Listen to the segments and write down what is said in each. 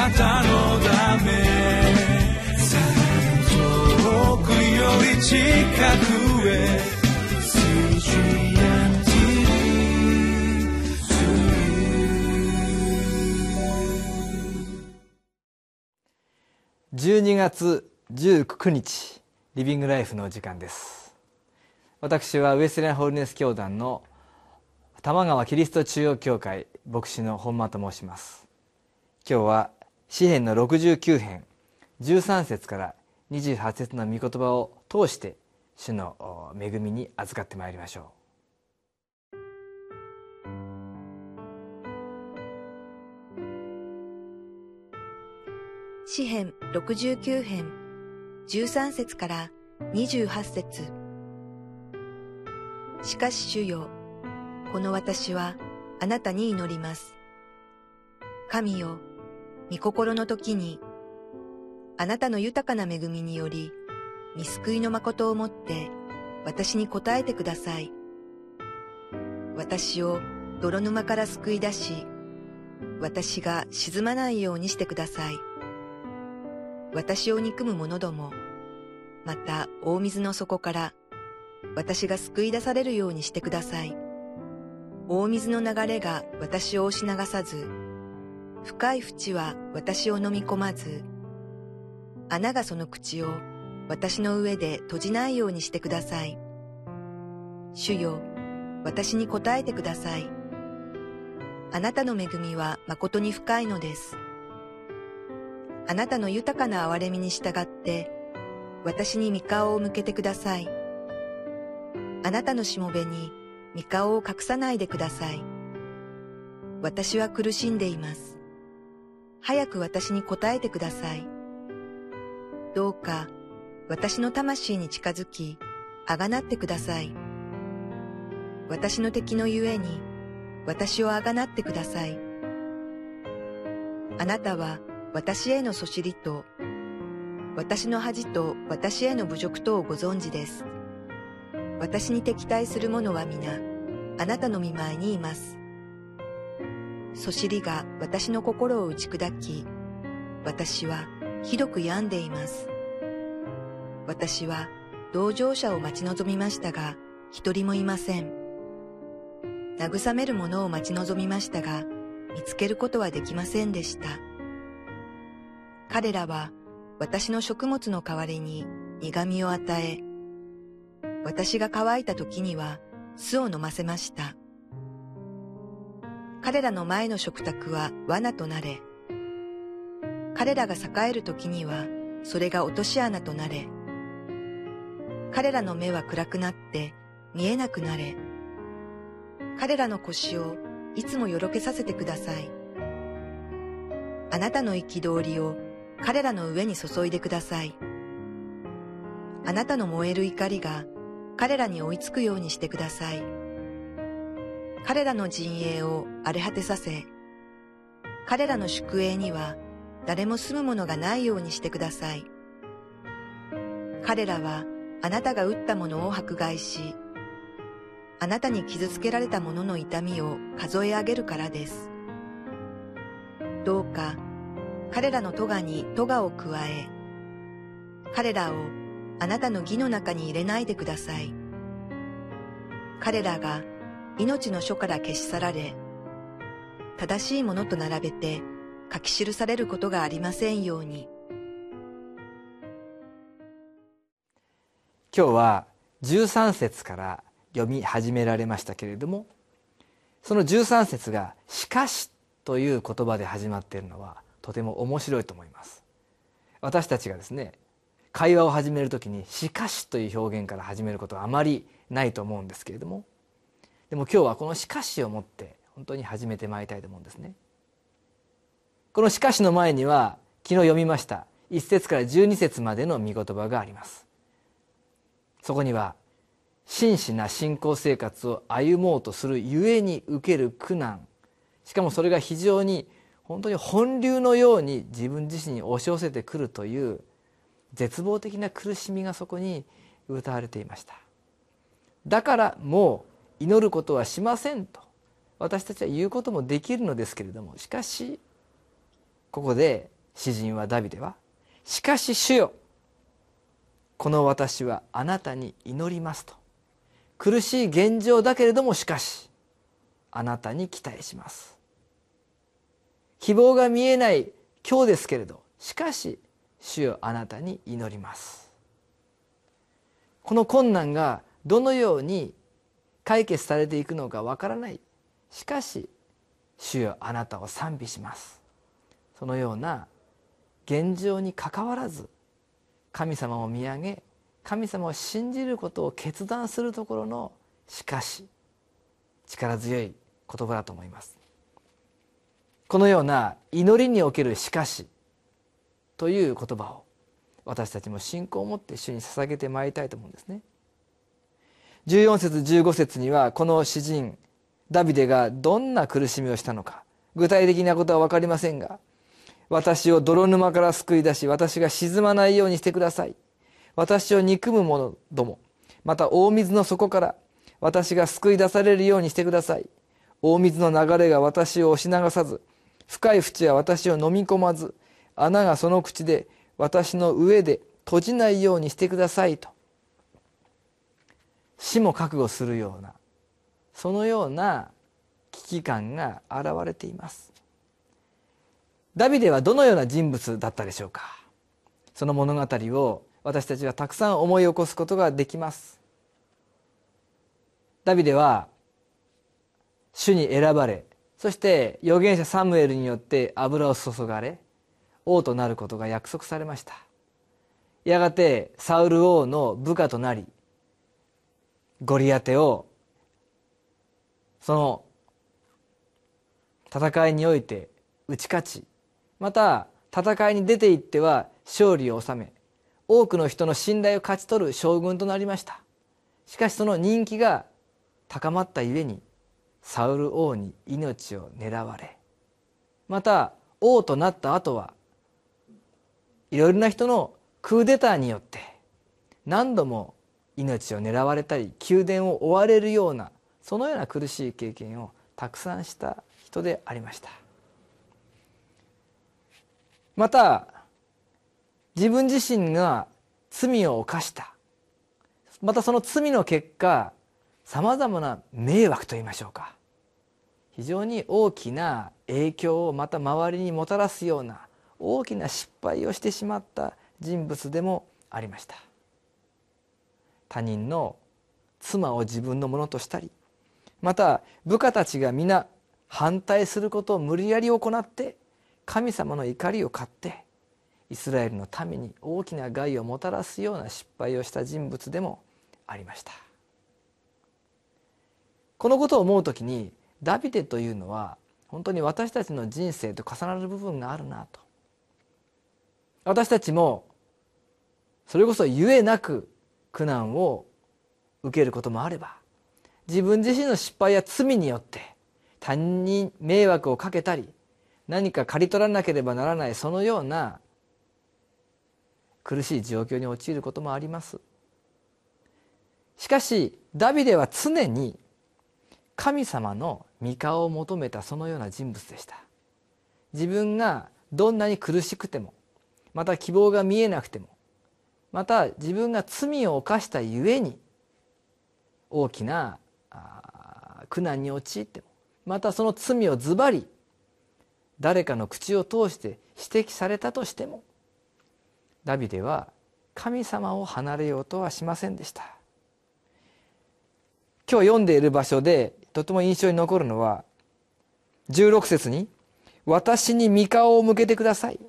なたのため遠くより近くへ12月19日リビングライフの時間です。私はウエスレンホールネス教団の玉川キリスト中央教会牧師の本間と申します。今日は詩篇の69編13節から28節の御言葉を通して主の恵みに預かってまいりましょう。詩編69編13節から28節。しかし主よこの私はあなたに祈ります。神よ御心の時にあなたの豊かな恵みにより見救いの誠をもって私に答えてください。私を泥沼から救い出し、私が沈まないようにしてください。私を憎む者ども、また大水の底から私が救い出されるようにしてください。大水の流れが私を押し流さず、深い淵は私を飲み込まず、穴がその口を私の上で閉じないようにしてください。主よ、私に答えてください。あなたの恵みは誠に深いのです。あなたの豊かな憐れみに従って、私に御顔を向けてください。あなたのしもべに御顔を隠さないでください。私は苦しんでいます。早く私に答えてください。どうか、私の魂に近づき、あがなってください。私の敵のゆえに、私をあがなってください。あなたは私へのそしりと、私の恥と私への侮辱とをご存知です。私に敵対する者は皆、あなたの見舞いにいます。そしりが私の心を打ち砕き、私はひどく病んでいます。私は同乗者を待ち望みましたが、一人もいません。慰める者を待ち望みましたが、見つけることはできませんでした。彼らは私の食物の代わりに苦味を与え、私が乾いた時には巣を飲ませました。彼らの前の食卓は罠となれ、彼らが栄える時にはそれが落とし穴となれ、彼らの目は暗くなって見えなくなれ。彼らの腰をいつもよろけさせてください。あなたの憤りを彼らの上に注いでください。あなたの燃える怒りが彼らに追いつくようにしてください。彼らの陣営を荒れ果てさせ、彼らの宿営には誰も住むものがないようにしてください。彼らはあなたが打ったものを迫害し、あなたに傷つけられた者の痛みを数え上げるからです。どうか、彼らの咎に咎を加え、彼らをあなたの義の中に入れないでください。彼らが命の書から消し去られ、正しいものと並べて書き記されることがありませんように。今日は13節から読み始められましたけれどもその13節が「しかし」という言葉で始まっているのはとても面白いと思います私たちがですね会話を始める時に「しかし」という表現から始めることはあまりないと思うんですけれどもでも今日はこの「しかし」をもって本当に始めてまいりたいと思うんですね。この「しかし」の前には昨日読みました1節から12節までの御言葉があります。そこには真摯な信仰生活を歩もうとするゆえに受ける苦難しかもそれが非常に本当に本流のように自分自身に押し寄せてくるという絶望的な苦しみがそこに歌われていました。だからもう祈ることはしませんと。私たちは言うこともできるのですけれども。しかしここで詩人はダビデは「しかし主よこの私はあなたに祈ります」と。苦しい現状だけれどもしかしあなたに期待します。希望が見えない今日ですけれどしかし主よあなたに祈ります。この困難がどのように解決されていくのかわからない。しかし主よあなたを賛美します。そのような現状にかかわらず神様を見上げ神様を信じることを決断するところのしかし力強い言葉だと思います。このような祈りにおけるしかしという言葉を私たちも信仰を持って主に捧げてまいりたいと思うんですね。14節15節にはこの詩人ダビデがどんな苦しみをしたのか。具体的なことは分かりませんが私を泥沼から救い出し私が沈まないようにしてください。私を憎む者どもまた大水の底から私が救い出されるようにしてください。大水の流れが私を押し流さず深い淵は私を飲み込まず穴がその口で私の上で閉じないようにしてくださいと。死も覚悟するようなそのような危機感が現れています。ダビデはどのような人物だったでしょうか？その物語を私たちはたくさん思い起こすことができます。ダビデは主に選ばれそして預言者サムエルによって油を注がれ王となることが約束されました。やがてサウル王の部下となりゴリアテをその戦いにおいて打ち勝ち。また戦いに出ていっては勝利を収め多くの人の信頼を勝ち取る将軍となりました。しかしその人気が高まったゆえにサウル王に命を狙われ。また王となった後はいろいろな人のクーデターによって何度も命を狙われたり宮殿を追われるようなそのような苦しい経験をたくさんした人でありました。また自分自身が罪を犯した。またその罪の結果さまざまな迷惑といいましょうか。非常に大きな影響をまた周りにもたらすような大きな失敗をしてしまった人物でもありました。他人の妻を自分のものとしたりまた部下たちが皆反対することを無理やり行って神様の怒りを買ってイスラエルの民に大きな害をもたらすような失敗をした人物でもありました。このことを思う時にダビデというのは本当に私たちの人生と重なる部分があるなと。私たちもそれこそゆえなく苦難を受けることもあれば自分自身の失敗や罪によって他人に迷惑をかけたり何か刈り取らなければならないそのような苦しい状況に陥ることもあります。しかしダビデは常に神様の御顔を求めたそのような人物でした。自分がどんなに苦しくてもまた希望が見えなくてもまた自分が罪を犯したゆえに大きな苦難に陥ってもまたその罪をズバリ誰かの口を通して指摘されたとしてもダビデは神様を離れようとはしませんでした。今日読んでいる場所でとても印象に残るのは16節に「私に御顔を向けてください」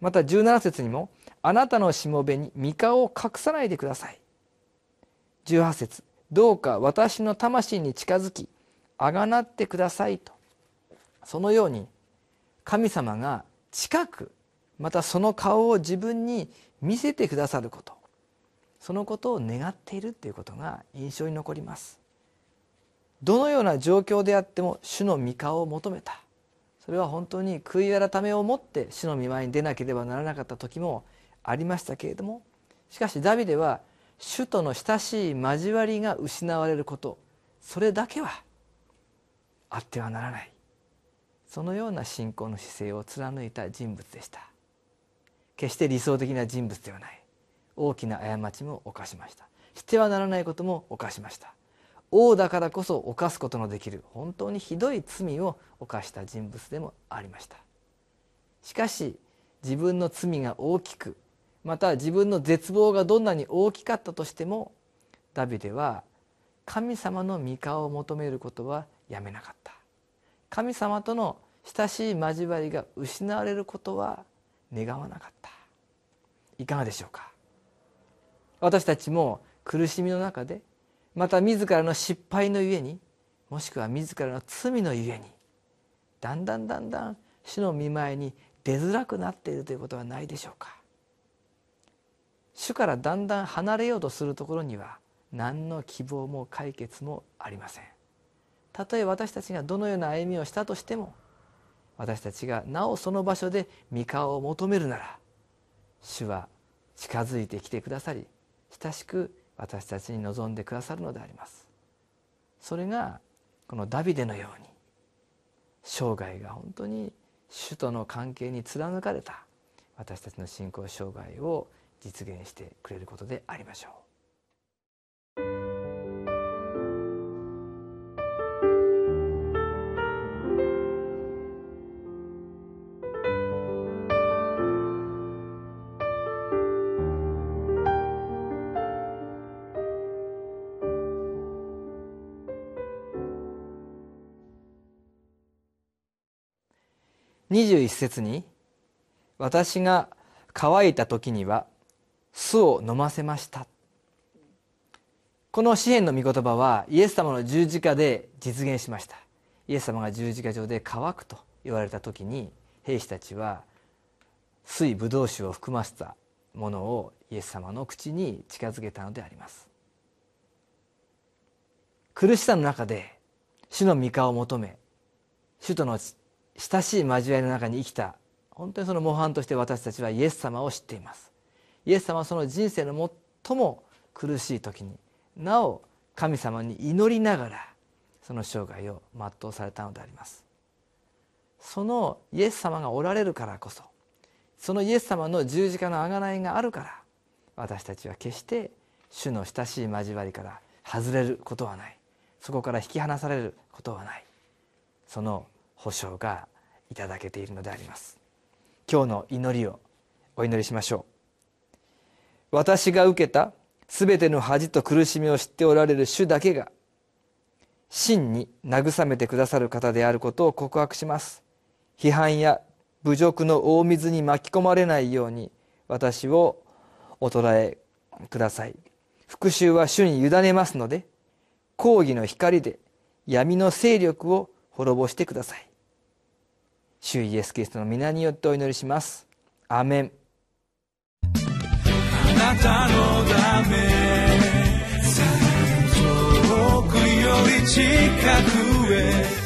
また17節にも「あなたのしもべに御顔を隠さないでください」18節どうか私の魂に近づきあがなってください」と。そのように神様が近くまたその顔を自分に見せてくださること。そのことを願っているということが印象に残ります。どのような状況であっても主の御顔を求めた。それは本当に悔い改めを持って主の御前に出なければならなかった時もありましたけれどもしかしダビデは主との親しい交わりが失われることそれだけはあってはならない。そのような信仰の姿勢を貫いた人物でした。決して理想的な人物ではない。大きな過ちも犯しました。してはならないことも犯しました。王だからこそ犯すことのできる本当にひどい罪を犯した人物でもありました。しかし自分の罪が大きくまた自分の絶望がどんなに大きかったとしてもダビデは神様の御顔を求めることはやめなかった。神様との親しい交わりが失われることは願わなかった。いかがでしょうか？私たちも苦しみの中でまた自らの失敗のゆえにもしくは自らの罪のゆえにだんだんだんだん主の見舞いに出づらくなっているということはないでしょうか？主からだんだん離れようとするところには何の希望も解決もありません。たとえ私たちがどのような歩みをしたとしても私たちがなおその場所で御顔を求めるなら主は近づいてきてくださり親しく私たちに望んでくださるのであります。それがこのダビデのように生涯が本当に主との関係に貫かれた私たちの信仰生涯を実現してくれることでありましょう。21節に「私が乾いた時には酢を飲ませました」この詩篇の御言葉はイエス様の十字架で実現しました。イエス様が十字架上で乾くと言われた時に兵士たちは水ブドウ酒を含ませたものをイエス様の口に近づけたのであります。苦しさの中で主の御顔を求め主との親しい交わりの中に生きた本当にその模範として私たちはイエス様を知っています。イエス様はその人生の最も苦しい時になお神様に祈りながらその生涯を全うされたのであります。そのイエス様がおられるからこそそのイエス様の十字架の贖いがあるから私たちは決して主の親しい交わりから外れることはない。そこから引き離されることはない。その保証がいただけているのであります。今日の祈りをお祈りしましょう。私が受けたすべての恥と苦しみを知っておられる主だけが真に慰めてくださる方であることを告白します。批判や侮辱の大水に巻き込まれないように私をお捉えください。復讐は主に委ねますので抗議の光で闇の勢力を滅ぼしてください。主イエス・キリストの皆によってお祈りします。アメン。なたのため。遠くより近くへ。